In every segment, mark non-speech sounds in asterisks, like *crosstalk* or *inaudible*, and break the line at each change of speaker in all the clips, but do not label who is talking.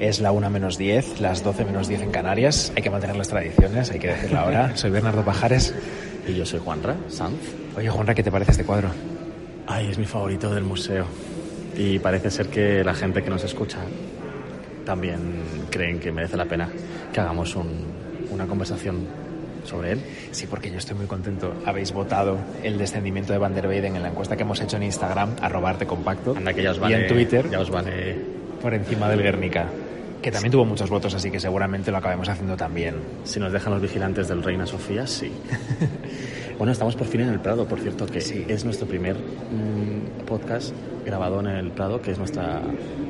Es la 1 menos 10, las 12 menos 10 en Canarias. Hay que mantener las tradiciones, hay que decirlo ahora. *laughs* Soy Bernardo Pajares.
Y yo soy Juanra Sanz.
Oye, Juanra, ¿qué te parece este cuadro?
Ay, es mi favorito del museo. Y parece ser que la gente que nos escucha también creen que merece la pena que hagamos un- una conversación sobre él.
Sí, porque yo estoy muy contento. Habéis votado el descendimiento de Van der Weyden en la encuesta que hemos hecho en Instagram, arte compacto.
Anda que ya os
y
vale.
en Twitter,
Ya os vale.
Por encima del Guernica. Que también tuvo muchos votos, así que seguramente lo acabemos haciendo también.
Si nos dejan los vigilantes del Reina Sofía, sí. *laughs* bueno, estamos por fin en el Prado, por cierto, que
Sí.
es nuestro primer mm, podcast grabado en el Prado, que es nuestra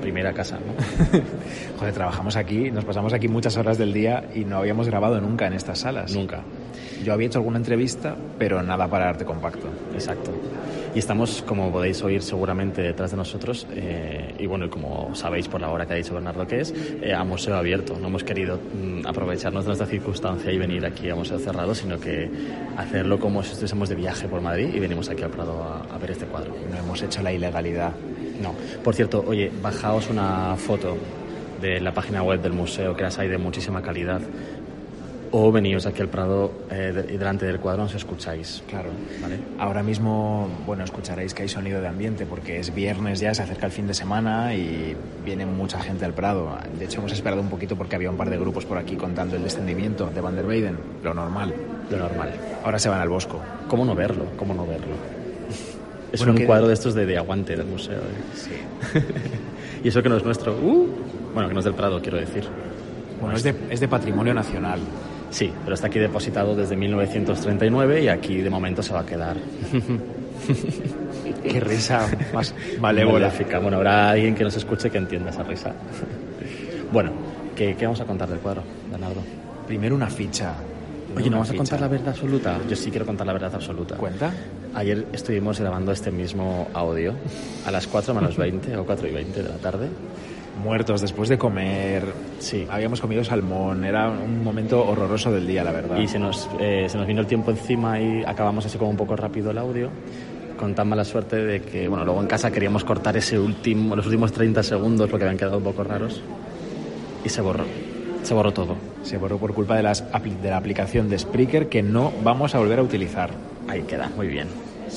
primera casa, ¿no? *laughs*
Joder, trabajamos aquí, nos pasamos aquí muchas horas del día y no habíamos grabado nunca en estas salas.
Nunca.
Yo había hecho alguna entrevista, pero nada para arte compacto.
Exacto. Y estamos, como podéis oír seguramente detrás de nosotros, eh, y bueno, y como sabéis por la hora que ha dicho Bernardo que es, eh, a museo abierto. No hemos querido mm, aprovecharnos de nuestra circunstancia y venir aquí a museo cerrado, sino que hacerlo como si estuviésemos de viaje por Madrid y venimos aquí al Prado a, a ver este cuadro.
No hemos hecho la ilegalidad.
No. Por cierto, oye, bajaos una foto de la página web del museo, que las hay de muchísima calidad, o veníos aquí al Prado eh, y delante del cuadro nos escucháis.
Claro.
¿Vale?
Ahora mismo, bueno, escucharéis que hay sonido de ambiente porque es viernes ya, se acerca el fin de semana y viene mucha gente al Prado. De hecho, hemos esperado un poquito porque había un par de grupos por aquí contando el descendimiento de Van der Weyden, lo normal.
Lo normal.
Ahora se van al Bosco.
¿Cómo no verlo? ¿Cómo no verlo? *laughs* Es
Bueno,
un
que-
cuadro de estos de, de aguante del museo. ¿eh?
Sí. *laughs*
y eso que no es nuestro. ¡uh! Bueno, que no es del Prado, quiero decir.
Bueno, es de, es de patrimonio nacional.
Sí, pero está aquí depositado desde 1939 y aquí de momento se va a quedar.
Qué risa más *laughs* malévola.
Bueno, habrá alguien que nos escuche que entienda esa risa. bueno, ¿qué, qué vamos a contar del cuadro, Bernardo?
Primero una ficha.
Oye, ¿no vamos a contar la verdad absoluta? Yo sí quiero contar la verdad absoluta.
¿Cuenta?
Ayer estuvimos grabando este mismo audio a las 4 menos 20 o 4 y 20 de la tarde.
Muertos después de comer.
Sí.
Habíamos comido salmón. Era un momento horroroso del día, la verdad.
Y se nos, eh, se nos vino el tiempo encima y acabamos así como un poco rápido el audio. Con tan mala suerte de que, bueno, luego en casa queríamos cortar ese último, los últimos 30 segundos porque habían quedado un poco raros. Y se borró. Se borró todo.
Se borró por culpa de, las de la aplicación de Spreaker que no vamos a volver a utilizar.
Ahí queda, muy bien.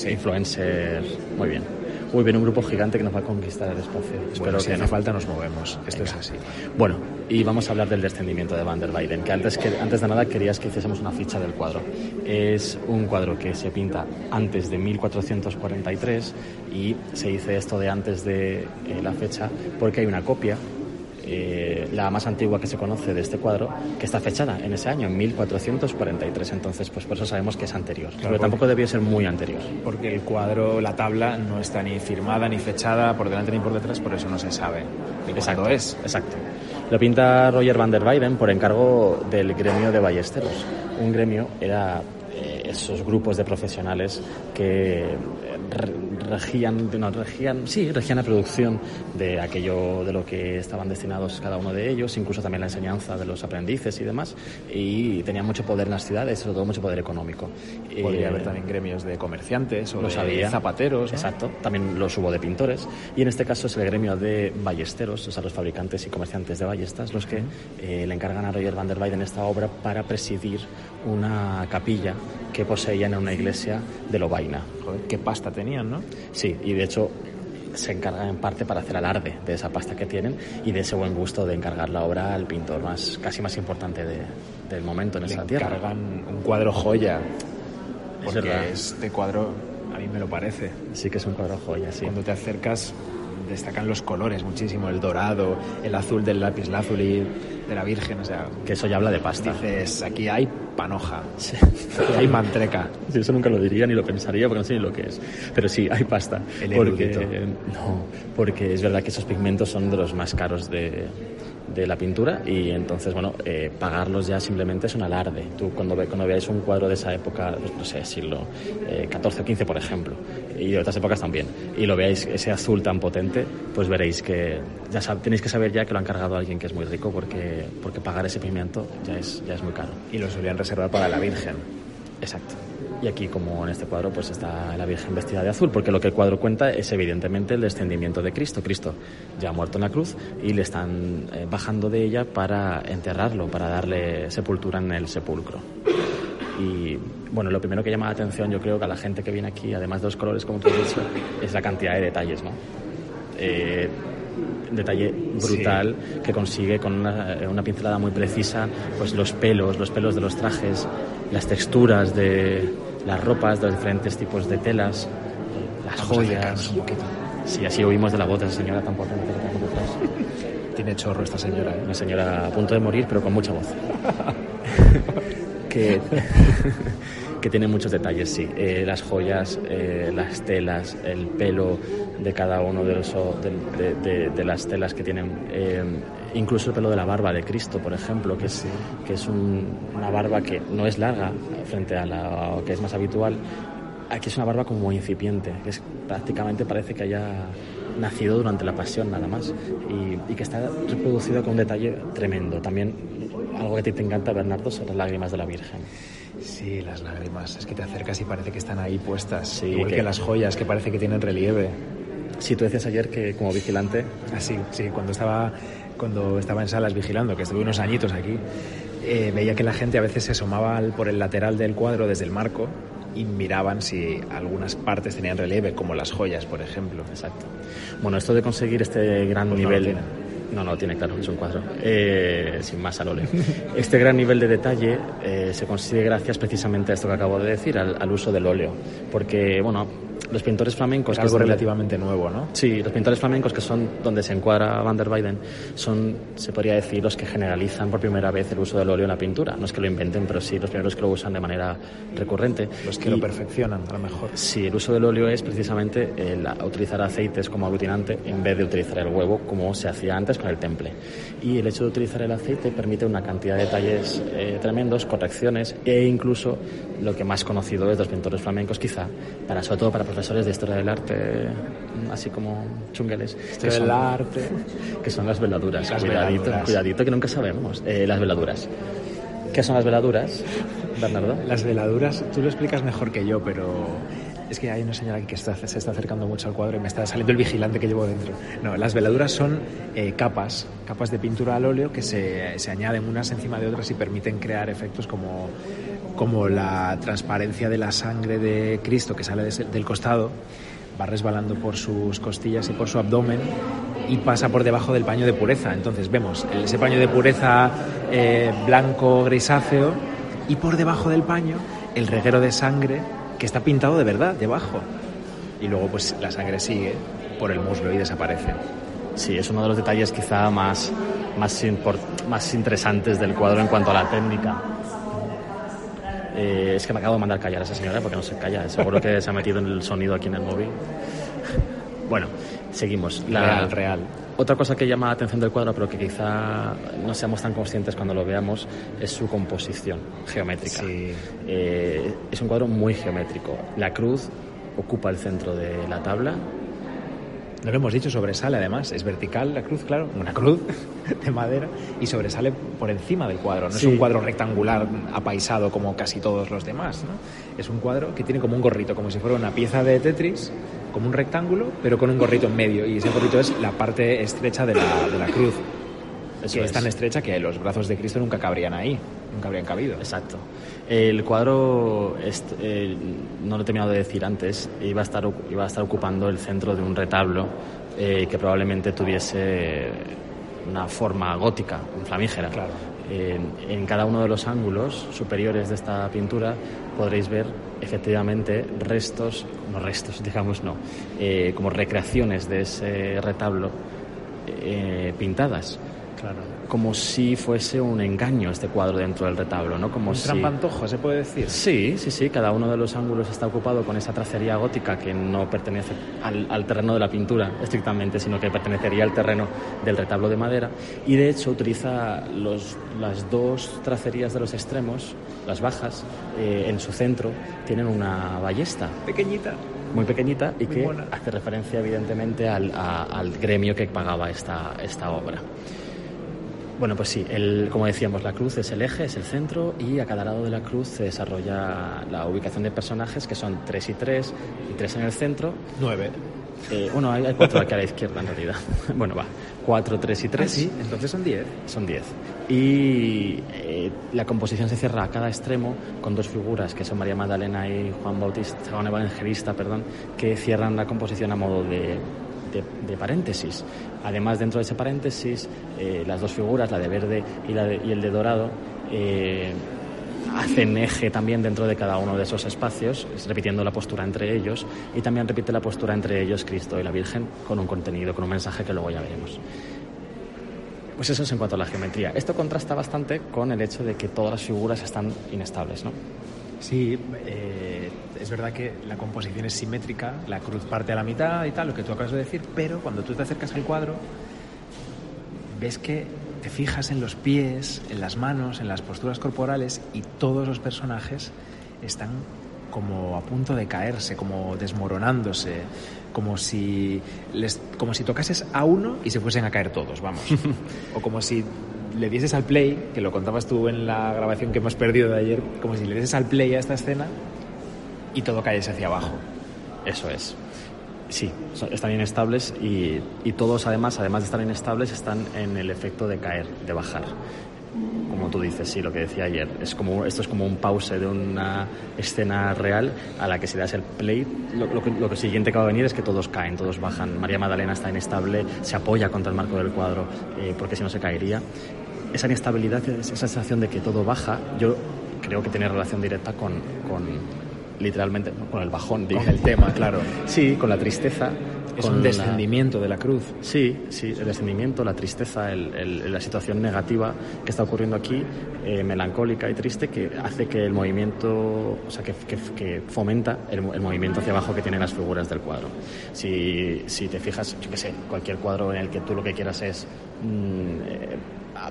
Influencer, muy bien. Uy, viene un grupo gigante que nos va a conquistar el espacio. Espero
Bueno, si
que
hace
no.
falta nos movemos. Esto
Venga.
es así.
Bueno, y vamos a hablar del descendimiento de Van der Weyden, que antes, que antes de nada querías que hiciésemos una ficha del cuadro. Es un cuadro que se pinta antes de 1443 y se dice esto de antes de eh, la fecha porque hay una copia, eh, la más antigua que se conoce de este cuadro, que está fechada en ese año, en 1443. Entonces, pues por eso sabemos que es anterior. Pero
porque-
tampoco debió ser muy anterior.
Porque el cuadro, la tabla, no está ni firmada ni fechada por delante ni por detrás, por eso no se sabe cuándo es.
Exacto. Lo pinta Roger van der Weyden por encargo del gremio de ballesteros. Un gremio era eh, esos grupos de profesionales que eh, re- regían, no, regían, sí, regían la producción de aquello de lo que estaban destinados cada uno de ellos, incluso también la enseñanza de los aprendices y demás, y tenían mucho poder en las ciudades, sobre todo mucho poder económico.
Podría
Eh,
haber también gremios de comerciantes o de zapateros. ¿no?
Exacto, también los hubo de pintores. Y en este caso es el gremio de ballesteros, o sea, los fabricantes y comerciantes de ballestas, los que eh, le encargan a Roger van der Weyden esta obra para presidir una capilla que poseían en una iglesia de Lovaina.
Joder, qué pasta tenían, ¿no?
Sí, y de hecho se encargan en parte para hacer alarde de esa pasta que tienen y de ese buen gusto de encargar la obra al pintor más casi más importante de- del momento en
Le
esa tierra.
encargan un cuadro joya. Porque este cuadro a mí me lo parece.
Sí que es un cuadro joya, sí.
Cuando te acercas destacan los colores muchísimo, el dorado, el azul del lápiz lazuli, de la Virgen, o sea,
Que eso ya habla de pasta.
dices, aquí hay panoja,
Sí.
aquí hay mantreca.
Sí, eso nunca lo diría ni lo pensaría porque no sé ni lo que es. Pero sí, hay pasta.
El
porque, no, porque es verdad que esos pigmentos son de los más caros de, de la pintura y entonces, bueno, eh, pagarlos ya simplemente es un alarde. Tú cuando, ve, cuando veáis un cuadro de esa época, no sé, siglo eh, 14 o 15, por ejemplo, y de otras épocas también, y lo veáis ese azul tan potente, pues veréis que ya sab- tenéis que saber ya que lo ha encargado alguien que es muy rico porque, porque pagar ese pigmento ya es, ya es muy caro.
Y lo solían reservar para la Virgen.
Exacto. Y aquí, como en este cuadro, pues está la Virgen vestida de azul, porque lo que el cuadro cuenta es evidentemente el descendimiento de Cristo. Cristo ya ha muerto en la cruz y le están eh, bajando de ella para enterrarlo, para darle sepultura en el sepulcro. Y bueno, lo primero que llama la atención, yo creo que a la gente que viene aquí, además de los colores, como tú has dicho, es la cantidad de detalles, ¿no? Eh, detalle brutal que consigue con una, una, pincelada muy precisa, pues los pelos, los pelos de los trajes, las texturas de las ropas, los diferentes tipos de telas, las joyas. Sí, así oímos de la voz de esa señora tan potente que tenemos.
Tiene chorro esta señora, ¿eh?
Una señora a punto de morir, pero con mucha voz. *laughs* *laughs* que, *laughs* que tiene muchos detalles, sí. Eh, las joyas, eh, las telas, el pelo de cada uno de, los, de, de, de las telas que tienen. Eh, incluso el pelo de la barba de Cristo, por ejemplo, que es, que es un, una barba que no es larga frente a la que es más habitual. Aquí es una barba como incipiente, que es, prácticamente parece que haya nacido durante la pasión nada más y, y que está reproducido con un detalle tremendo. También algo que a ti te encanta, Bernardo, son las lágrimas de la Virgen.
Sí, las lágrimas. Es que te acercas y parece que están ahí puestas. Sí, Igual que... que las joyas, que parece que tienen relieve.
Sí, tú decías ayer que como vigilante...
Ah, sí, sí, cuando estaba, cuando estaba en salas vigilando, que estuve unos añitos aquí, eh, veía que la gente a veces se asomaba por el lateral del cuadro desde el marco y miraban si algunas partes tenían relieve, como las joyas, por ejemplo.
Exacto. Bueno, esto de conseguir este gran
Pues
nivel... No, no, tiene claro, es un cuadro. Eh, sin más al óleo. Este gran nivel de detalle eh, se consigue gracias precisamente a esto que acabo de decir, al, al uso del óleo. Porque, bueno, los pintores flamencos...
Es algo que relativamente donde, nuevo, ¿no?
Sí, los pintores flamencos, que son donde se encuadra Van der Weyden, son, se podría decir, los que generalizan por primera vez el uso del óleo en la pintura. No es que lo inventen, pero sí los primeros que lo usan de manera recurrente.
Los que y, lo perfeccionan, a lo mejor.
Sí, el uso del óleo es precisamente el utilizar aceites como aglutinante en vez de utilizar el huevo como se hacía antes con el temple. Y el hecho de utilizar el aceite permite una cantidad de detalles eh, tremendos, correcciones e incluso lo que más conocido es de los pintores flamencos, quizá, para, sobre todo para profesores de historia del arte, así como chungueles.
Historia del arte. *laughs*
Que son las veladuras.
Las
cuidadito,
veladuras.
cuidadito, que nunca sabemos. Eh, las veladuras. ¿Qué son las veladuras, Bernardo?
Las veladuras, tú lo explicas mejor que yo, pero es que hay una señora aquí que está, se está acercando mucho al cuadro y me está saliendo el vigilante que llevo dentro. No, las veladuras son eh, capas, capas de pintura al óleo que se, se, añaden unas encima de otras y permiten crear efectos como, como la transparencia de la sangre de Cristo que sale de, del costado, va resbalando por sus costillas y por su abdomen y pasa por debajo del paño de pureza. Entonces vemos ese paño de pureza eh, blanco grisáceo y por debajo del paño el reguero de sangre que está pintado de verdad debajo. Y luego pues la sangre sigue por el muslo y desaparece.
Sí, es uno de los detalles quizá más, más interesantes del cuadro en cuanto a la técnica. Eh, es que me acabo de mandar callar a esa señora porque no se calla. Seguro que se ha metido en el sonido aquí en el móvil. Bueno, seguimos.
La, real, real.
Otra cosa que llama la atención del cuadro, pero que quizá no seamos tan conscientes cuando lo veamos, es su composición geométrica.
Sí.
Eh, es un cuadro muy geométrico. La cruz ocupa el centro de la tabla.
No lo hemos dicho, sobresale además. Es vertical la cruz, claro, una cruz *laughs* de madera y sobresale por encima del cuadro. No sí. es un cuadro rectangular apaisado como casi todos los demás. ¿no? Es un cuadro que tiene como un gorrito, como si fuera una pieza de Tetris como un rectángulo, pero con un gorrito en medio. Y ese gorrito es la parte estrecha de la, de la cruz.
Eso
que
es.
es tan estrecha que los brazos de Cristo nunca cabrían ahí, nunca habrían cabido.
Exacto. El cuadro, eh, no lo he terminado de decir antes, iba a estar, iba a estar ocupando el centro de un retablo eh, que probablemente tuviese una forma gótica, flamígera.
Claro.
En, en, cada uno de los ángulos superiores de esta pintura podréis ver efectivamente restos, no restos, *laughs* digamos no, eh, como recreaciones de ese retablo eh, pintadas.
Claro.
Como si fuese un engaño este cuadro dentro del retablo, ¿no? Como
un
si...
trampantojo, se puede decir.
Sí, sí, sí. Cada uno de los ángulos está ocupado con esa tracería gótica que no pertenece al, al, terreno de la pintura estrictamente, sino que pertenecería al terreno del retablo de madera. Y de hecho utiliza los, las dos tracerías de los extremos, las bajas, eh, en su centro tienen una ballesta.
Pequeñita
muy pequeñita y
muy
que
buena.
hace referencia evidentemente al, a, al, gremio que pagaba esta, esta obra. Bueno, pues sí, el, como decíamos, la cruz es el eje, es el centro y a cada lado de la cruz se desarrolla la ubicación de personajes que son tres y tres y tres en el centro.
Nueve.
Eh, bueno, hay, hay cuatro aquí a la izquierda en realidad. *laughs* Bueno, va, cuatro, tres y tres.
Ah, sí, entonces son diez.
Son diez. Y eh, la composición se cierra a cada extremo con dos figuras que son María Magdalena y Juan Bautista, Juan Evangelista, perdón, que cierran la composición a modo de, de, paréntesis. Además, dentro de ese paréntesis, eh, las dos figuras, la de verde y, la de- y el de dorado, eh, hacen eje también dentro de cada uno de esos espacios, repitiendo la postura entre ellos y también repite la postura entre ellos Cristo y la Virgen con un contenido, con un mensaje que luego ya veremos. Pues eso es en cuanto a la geometría. Esto contrasta bastante con el hecho de que todas las figuras están inestables, ¿no?
Sí, eh, es verdad que la composición es simétrica, la cruz parte a la mitad y tal, lo que tú acabas de decir, pero cuando tú te acercas al cuadro, ves que te fijas en los pies, en las manos, en las posturas corporales y todos los personajes están como a punto de caerse, como desmoronándose, como si les, como si tocases a uno y se fuesen a caer todos, vamos. *laughs* o como si le dieses al play, que lo contabas tú en la grabación que hemos perdido de ayer, como si le dieses al play a esta escena y todo cayese hacia abajo.
Eso es. Sí, están inestables y, y todos además, además de estar inestables, están en el efecto de caer, de bajar. Como tú dices, sí, lo que decía ayer. Es como, esto es como un pause de una escena real a la que si das el play, lo, lo lo siguiente que va a venir es que todos caen, todos bajan. María Magdalena está inestable, se apoya contra el marco del cuadro eh, porque si no se caería. Esa inestabilidad, esa sensación de que todo baja, yo creo que tiene relación directa con, con literalmente, con el bajón, dije.
el tema, claro.
Sí, con la tristeza.
Es un
la-
descendimiento de la cruz.
Sí, sí, el descendimiento, la tristeza, el- el- la situación negativa que está ocurriendo aquí, eh, melancólica y triste, que hace que el movimiento, o sea, que, que- que fomenta el, mo- el movimiento hacia abajo que tienen las figuras del cuadro. Si, si te fijas, yo qué sé, cualquier cuadro en el que tú lo que quieras es mm, eh,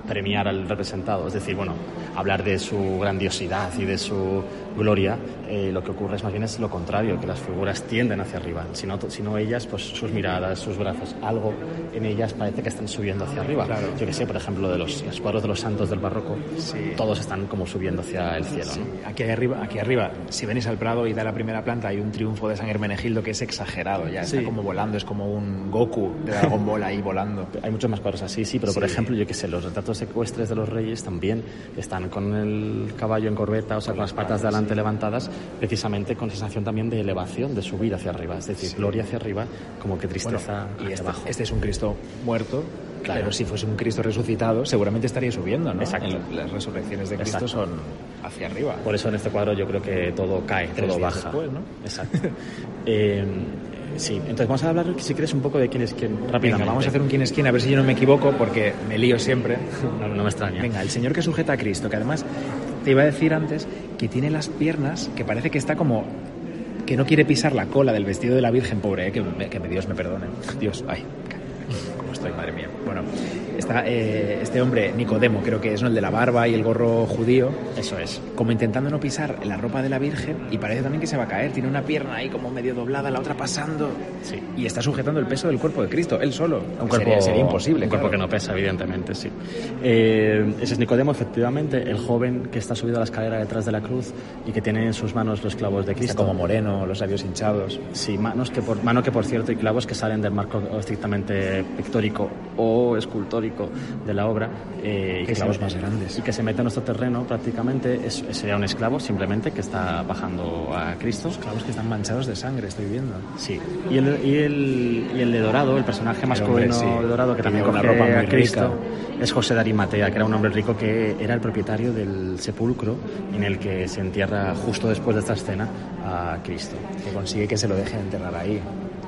premiar al representado, es decir, bueno, hablar de su grandiosidad y de su gloria, eh, lo que ocurre es más bien es lo contrario, que las figuras tienden hacia arriba, si no, si no ellas, pues sus miradas, sus brazos, algo en ellas parece que están subiendo hacia arriba.
Claro.
Yo que sé, por ejemplo, de los, los cuadros de los santos del barroco,
Sí.
todos están como subiendo hacia el cielo, ¿no?
Aquí arriba, aquí arriba, si venís al Prado y da la primera planta, hay un triunfo de San Hermenegildo que es exagerado ya,
Sí.
está como volando, es como un Goku de Dragon Ball ahí volando. *laughs*
Hay muchos más cuadros así, sí, pero por
Sí.
ejemplo, yo que sé, los retratos ecuestres de los reyes también están con el caballo en corbeta, o sea, con las patas de adelante levantadas, precisamente con sensación también de elevación, de subir hacia arriba, es decir, gloria hacia arriba, como que
Bueno,
tristeza
y
hacia
este,
abajo.
este es un Cristo muerto,
Claro.
pero si fuese un Cristo resucitado, seguramente estaría subiendo, ¿no?
Exacto.
En las resurrecciones de Cristo
Exacto.
son hacia arriba.
Por eso en este cuadro yo creo que todo cae,
Tres
todo baja.
después, ¿no?
Exacto. *laughs* Eh, sí, entonces vamos a hablar, si quieres, un poco de quién es quién, rápidamente.
Venga, vamos a hacer un quién es quién, a ver si yo no me equivoco, porque me lío siempre. *laughs*
No, no me extraña.
Venga, el señor que sujeta a Cristo, que además te iba a decir antes que tiene las piernas que parece que está como que no quiere pisar la cola del vestido de la Virgen, pobre, eh, que, me- que Dios me perdone. Dios, ay, cómo estoy, madre mía. Bueno, está eh, este hombre, Nicodemo, creo que es ¿no? el de la barba y el gorro judío,
Eso es.
como intentando no pisar la ropa de la Virgen y parece también que se va a caer. Tiene una pierna ahí como medio doblada, la otra pasando.
Sí.
Y está sujetando el peso del cuerpo de Cristo, él solo.
Un cuerpo,
sería, sería imposible.
Un cuerpo
claro.
que no pesa, evidentemente, sí. Eh, ese es Nicodemo, efectivamente, el joven que está subido a la escalera detrás de la cruz y que tiene en sus manos los clavos de
Está
Cristo.
como moreno, los labios hinchados.
Sí, manos que por, mano que por cierto y clavos que salen del marco estrictamente pictórico o escultórico de la obra. eh, y
Qué
que
más grandes.
Y que se mete en nuestro terreno prácticamente, es, sería un esclavo simplemente que está bajando a Cristo.
Clavos que están manchados de sangre, estoy viendo.
Sí, y el, y el, y el de Dorado, el personaje masculino
sí.
de Dorado que también coge a Cristo
rica.
es José de Arimatea, que era un hombre rico que era el propietario del sepulcro en el que se entierra justo después de esta escena a Cristo.
Que consigue que se lo deje enterrar ahí.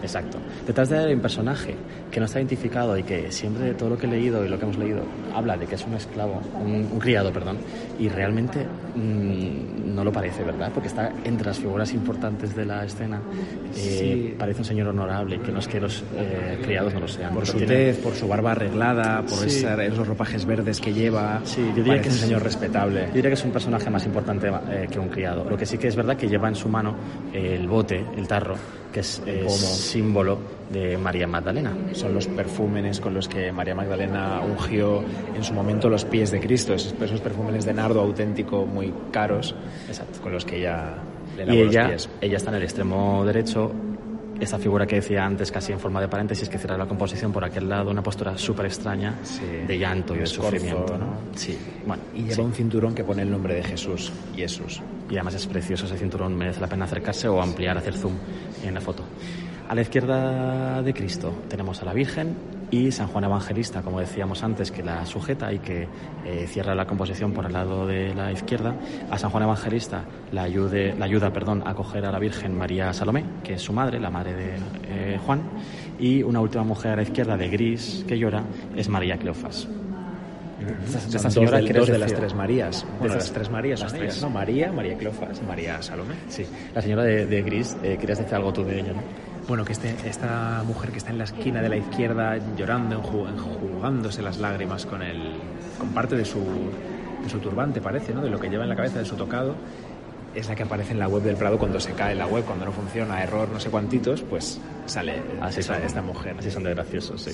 Exacto. Detrás de él hay un personaje que no está identificado y que siempre todo lo que he leído y lo que hemos leído habla de que es un esclavo, un, un criado, perdón, y realmente mm, no lo parece, ¿verdad? Porque está entre las figuras importantes de la escena. Eh,
Sí.
Parece un señor honorable, que no es que los eh, criados no lo sean.
Por su
tiene-
tez, por su barba arreglada, por
Sí.
esa- esos ropajes verdes que lleva.
Sí, yo diría que
un
es-
señor respetable.
Yo diría que es un personaje más importante eh, que un criado. Lo que sí que es verdad que lleva en su mano el bote, el tarro, que es,
pomo.
símbolo de María Magdalena.
Son los perfúmenes con los que María Magdalena ungió en su momento los pies de Cristo, esos, esos perfúmenes de nardo auténtico muy caros,
Exacto.
con los que ella le
Y
lavó los
ella,
pies.
ella está en el extremo derecho. Esta figura que decía antes, casi en forma de paréntesis, que cierra la composición por aquel lado, una postura súper extraña
Sí.
de llanto y
De
de
escorzo,
sufrimiento.
¿no?
Sí, bueno,
Y lleva
sí.
un cinturón que pone el nombre de Jesús, Jesús.
y además es precioso ese cinturón, merece la pena acercarse o ampliar, hacer zoom en la foto. A la izquierda de Cristo tenemos a la Virgen y San Juan Evangelista, como decíamos antes, que la sujeta y que eh, cierra la composición por el lado de la izquierda. A San Juan Evangelista la, ayude, la ayuda perdón, a coger a la Virgen María Salomé, que es su madre, la madre de eh, Juan. Y una última mujer a la izquierda de gris que llora es María Cleofas. Esta-
Son
esta
dos
señora,
de,
¿quieres
dos de las tres Marías. Bueno,
esas-
las tres Marías
las tres.
¿no? María, María Cleofas María Salomé.
Sí, la señora de, de gris, eh, querías decir algo tú de ella, ¿no?
Bueno, que este, esta mujer que está en la esquina de la izquierda llorando, enju- enjugándose las lágrimas con, el, con parte de su, de su turbante, parece, ¿no? De lo que lleva en la cabeza, de su tocado, es la que aparece en la web del Prado cuando se cae la web, cuando no funciona, error no sé cuantitos, pues sale
Así son.
esta mujer.
Así son de graciosos, sí.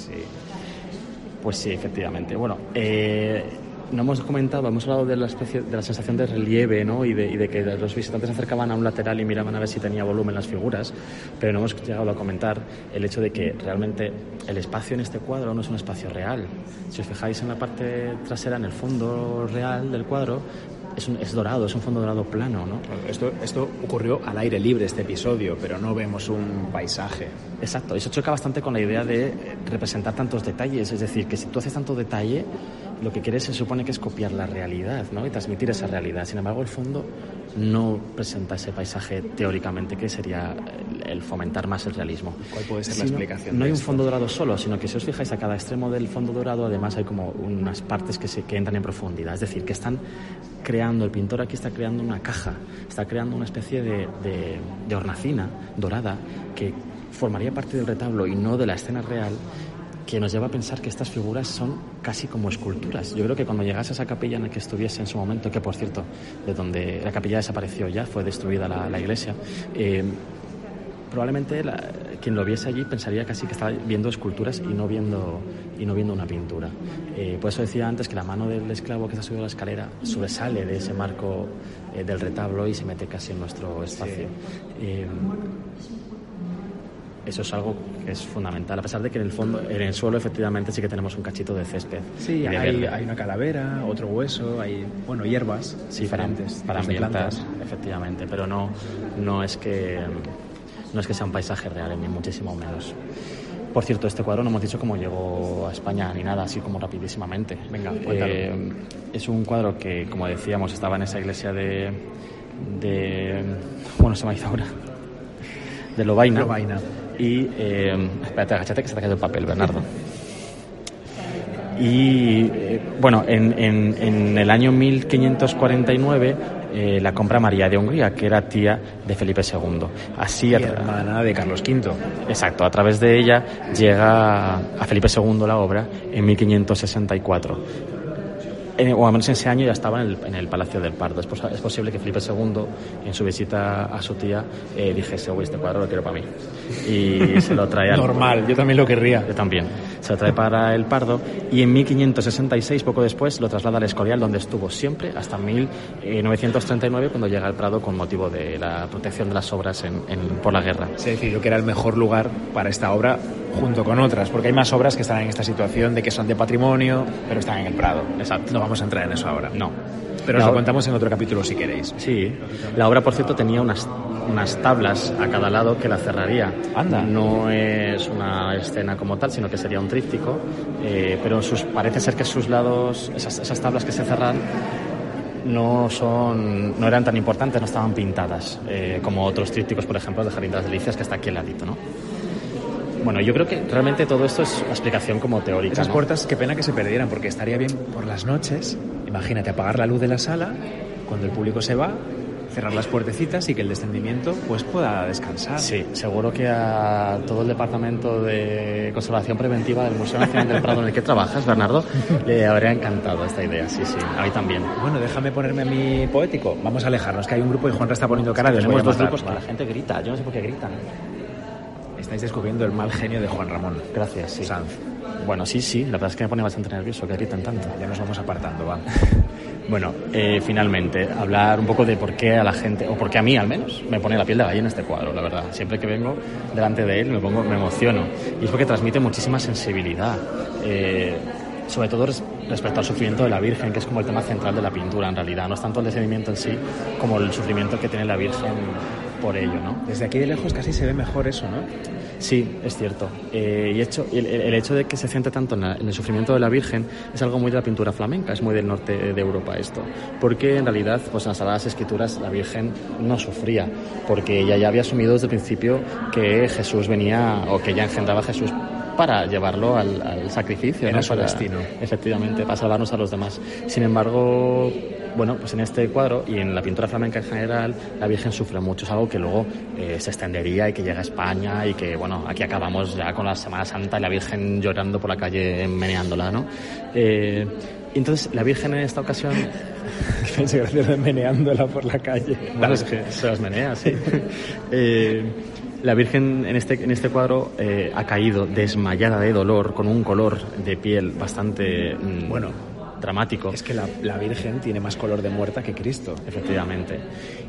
Pues sí, efectivamente. Bueno, eh, no hemos comentado, hemos hablado de la especie, de la sensación de relieve, ¿no? Y de, y de que los visitantes se acercaban a un lateral y miraban a ver si tenía volumen las figuras, pero no hemos llegado a comentar el hecho de que realmente el espacio en este cuadro no es un espacio real. Si os fijáis en la parte trasera, en el fondo real del cuadro, es, un- es dorado, es un fondo dorado plano, ¿no?
Esto, esto ocurrió al aire libre, este episodio, pero no vemos un paisaje.
Exacto, eso choca bastante con la idea de representar tantos detalles, es decir, que si tú haces tanto detalle, lo que quieres se supone que es copiar la realidad, ¿no? Y transmitir esa realidad. Sin embargo, el fondo no presenta ese paisaje teóricamente, que sería el, fomentar más el realismo.
¿Cuál puede ser la
Si
explicación
No, hay un fondo dorado solo, sino que si os fijáis a cada extremo del fondo dorado, además hay como unas partes que, se, que entran en profundidad, es decir, que están creando, el pintor aquí está creando una caja, está creando una especie de, de- de hornacina dorada que formaría parte del retablo y no de la escena real que nos lleva a pensar que estas figuras son casi como esculturas. Yo creo que cuando llegase a esa capilla en la que estuviese en su momento, que por cierto, de donde la capilla desapareció ya, fue destruida la, la iglesia, eh, probablemente la- quien lo viese allí pensaría casi que estaba viendo esculturas y no viendo, y no viendo una pintura. Eh, por eso decía antes que la mano del esclavo que está subido a la escalera sobresale de ese marco eh, del retablo y se mete casi en nuestro espacio. Eh, eso es algo que es fundamental, a pesar de que en el fondo, en el suelo efectivamente sí que tenemos un cachito de césped.
Sí,
de
hay, hay una calavera, otro hueso, hay, bueno, hierbas
Sí, para,
diferentes.
para ambientar,
plantas.
efectivamente, pero no, no, es que, no es que sea un paisaje real, ni muchísimo menos. Por cierto, este cuadro no hemos dicho cómo llegó a España ni nada, así como rapidísimamente.
Venga, cuéntalo.
Eh, es un cuadro que, como decíamos, estaba en esa iglesia de... de bueno, se me hizo ahora. De Lobaina.
Lobaina.
Y... eh, espérate, agáchate que se te ha caído el papel, Bernardo. Y eh, bueno, en, en- en el año 1549 eh, la compra María de Hungría, que era tía de Felipe II. Así,
Y hermana de Carlos V.
exacto, a través de ella llega a Felipe II la obra en 1564. En- o al menos en ese año ya estaba en el, en el Palacio del Pardo. Es, es posible que Felipe II, en su visita a su tía, eh, dijese, uy, este cuadro lo quiero para mí. Y *laughs* se lo trae al,
Normal, yo también lo querría.
yo también. Se lo trae para el Pardo y en 1566, poco después, lo traslada al Escorial, donde estuvo siempre hasta 1939, cuando llega al Prado con motivo de la protección de las obras en- por la guerra.
Se decidió que era el mejor lugar para esta obra junto con otras, porque hay más obras que están en esta situación de que son de patrimonio, pero están en el Prado.
Exacto.
No vamos a entrar en eso ahora.
No.
Pero os lo contamos en otro capítulo si queréis.
Sí, la obra, por cierto, tenía unas, unas tablas a cada lado que la cerraría.
Anda.
No es una escena como tal, sino que sería un tríptico, eh, pero sus, parece ser que sus lados, esas, esas tablas que se cerran, no, son, no eran tan importantes, no estaban pintadas, eh, como otros trípticos, por ejemplo, de Jardín de las Delicias, que está aquí al ladito, ¿no? Bueno, yo creo que realmente todo esto es una explicación como teórica.
Esas
¿no?
puertas, qué pena que se perdieran, porque estaría bien por las noches. Imagínate apagar la luz de la sala cuando el público se va, cerrar las puertecitas y que el descendimiento pues pueda descansar.
Sí, seguro que a todo el departamento de conservación preventiva del Museo Nacional del Prado en el que trabajas, Bernardo, le habría encantado esta idea. Sí, sí, a mí también.
Bueno, déjame ponerme a mi poético. Vamos a alejarnos, que hay un grupo y Juanra está poniendo cara.
Tenemos dos grupos que la gente grita. Yo no sé por qué gritan.
Estáis descubriendo el mal genio de Juan Ramón.
Gracias, sí.
Sanz.
Bueno, sí, sí, la verdad es que me pone bastante nervioso que gritan tanto.
Ya nos vamos apartando, va. *laughs*
Bueno, eh, finalmente, hablar un poco de por qué a la gente, o por qué a mí al menos, me pone la piel de gallina este cuadro, la verdad. Siempre que vengo delante de él me, pongo, me emociono. Y es porque transmite muchísima sensibilidad. Eh, sobre todo res- respecto al sufrimiento de la Virgen, que es como el tema central de la pintura en realidad. No es tanto el descendimiento en sí como el sufrimiento que tiene la Virgen por ello, ¿no?
Desde aquí de lejos casi se ve mejor eso, ¿no?
Sí, es cierto. Eh, y hecho, el, hecho de que se centre tanto en, la- en el sufrimiento de la Virgen es algo muy de la pintura flamenca, es muy del norte de Europa esto. Porque en realidad, pues en las Sagradas Escrituras la Virgen no sufría, porque ella ya había asumido desde el principio que Jesús venía, o que ella engendraba a Jesús para llevarlo al, al sacrificio.
Era
¿no?
su
Para-
destino.
Efectivamente, para salvarnos a los demás. Sin embargo, bueno, pues en este cuadro y en la pintura flamenca en general, la Virgen sufre mucho. Es algo que luego eh, se extendería y que llega a España y que, bueno, aquí acabamos ya con la Semana Santa y la Virgen llorando por la calle, meneándola, ¿no? Eh, entonces, la Virgen en esta ocasión *laughs*
Pensé que de meneándola por la calle.
bueno, es que se las menea, sí. *laughs* Eh, la Virgen en este, en este cuadro eh, ha caído desmayada de dolor, con un color de piel bastante mm,
Bueno,
dramático.
Es que la, la Virgen tiene más color de muerta que Cristo.
Efectivamente.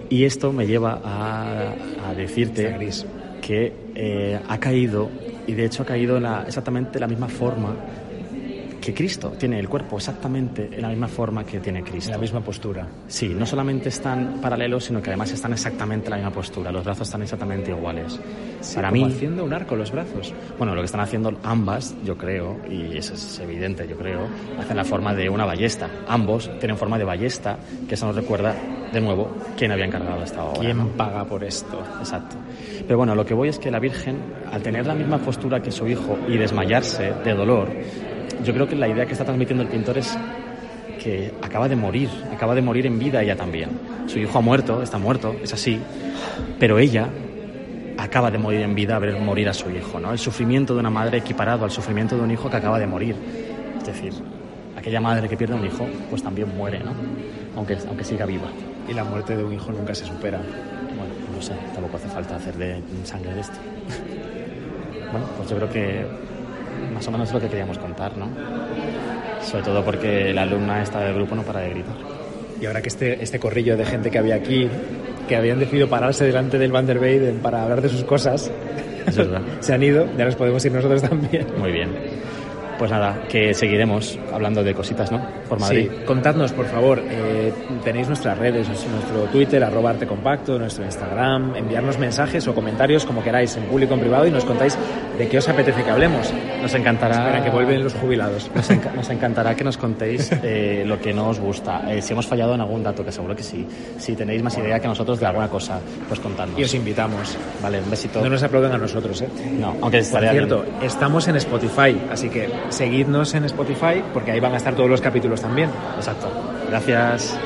Y esto me lleva a, a decirte
gris.
que eh, ha caído, y de hecho ha caído en la- exactamente la misma forma que Cristo. Tiene el cuerpo exactamente en la misma forma que tiene
En
Cristo.
la misma postura.
Sí, no solamente están paralelos, sino que además están exactamente en la misma postura. Los brazos están exactamente iguales.
Sí,
Para
como
mí,
haciendo un arco los brazos.
bueno, lo que están haciendo ambas, yo creo, y eso es evidente, yo creo, hacen la forma de una ballesta. Ambos tienen forma de ballesta, que eso nos recuerda, de nuevo, quién había encargado esta obra.
¿Quién
¿no?
paga por esto?
Exacto. Pero bueno, lo que voy es que la Virgen, al tener la misma postura que su hijo y desmayarse de dolor, yo creo que la idea que está transmitiendo el pintor es que acaba de morir, acaba de morir en vida ella también. Su hijo ha muerto, está muerto, es así, pero ella acaba de morir en vida a ver morir a su hijo, ¿no? El sufrimiento de una madre equiparado al sufrimiento de un hijo que acaba de morir. Es decir, aquella madre que pierde un hijo, pues también muere, ¿no? Aunque, aunque siga viva.
Y la muerte de un hijo nunca se supera.
Bueno, no sé, tampoco hace falta hacer de sangre de esto. *laughs* bueno, pues yo creo que más o menos es lo que queríamos contar, ¿no? Sobre todo porque la alumna esta del grupo no para de gritar.
Y ahora que este, este corrillo de gente que había aquí, que habían decidido pararse delante del Van der Weyden para hablar de sus cosas,
Es verdad. *laughs*
se han ido, ya nos podemos ir nosotros también.
Muy bien. Pues nada, que seguiremos hablando de cositas, ¿no? Por Madrid.
Sí, contadnos, por favor. eh, tenéis nuestras redes, nuestro Twitter, arroba arte compacto, nuestro Instagram, enviarnos mensajes o comentarios como queráis, en público o en privado, y nos contáis de qué os apetece que hablemos.
Nos encantará.
Espera que vuelven los jubilados.
Nos, enca- nos encantará que nos contéis eh, lo que no os gusta. Eh, si hemos fallado en algún dato, que seguro que sí. Si tenéis más idea que nosotros de alguna cosa, pues contadnos.
Y os invitamos.
Vale, un besito.
No nos aplauden a nosotros, ¿eh?
No, aunque
Por
estaría
cierto,
bien.
estamos en Spotify, así que seguidnos en Spotify porque ahí van a estar todos los capítulos también.
Exacto. Gracias.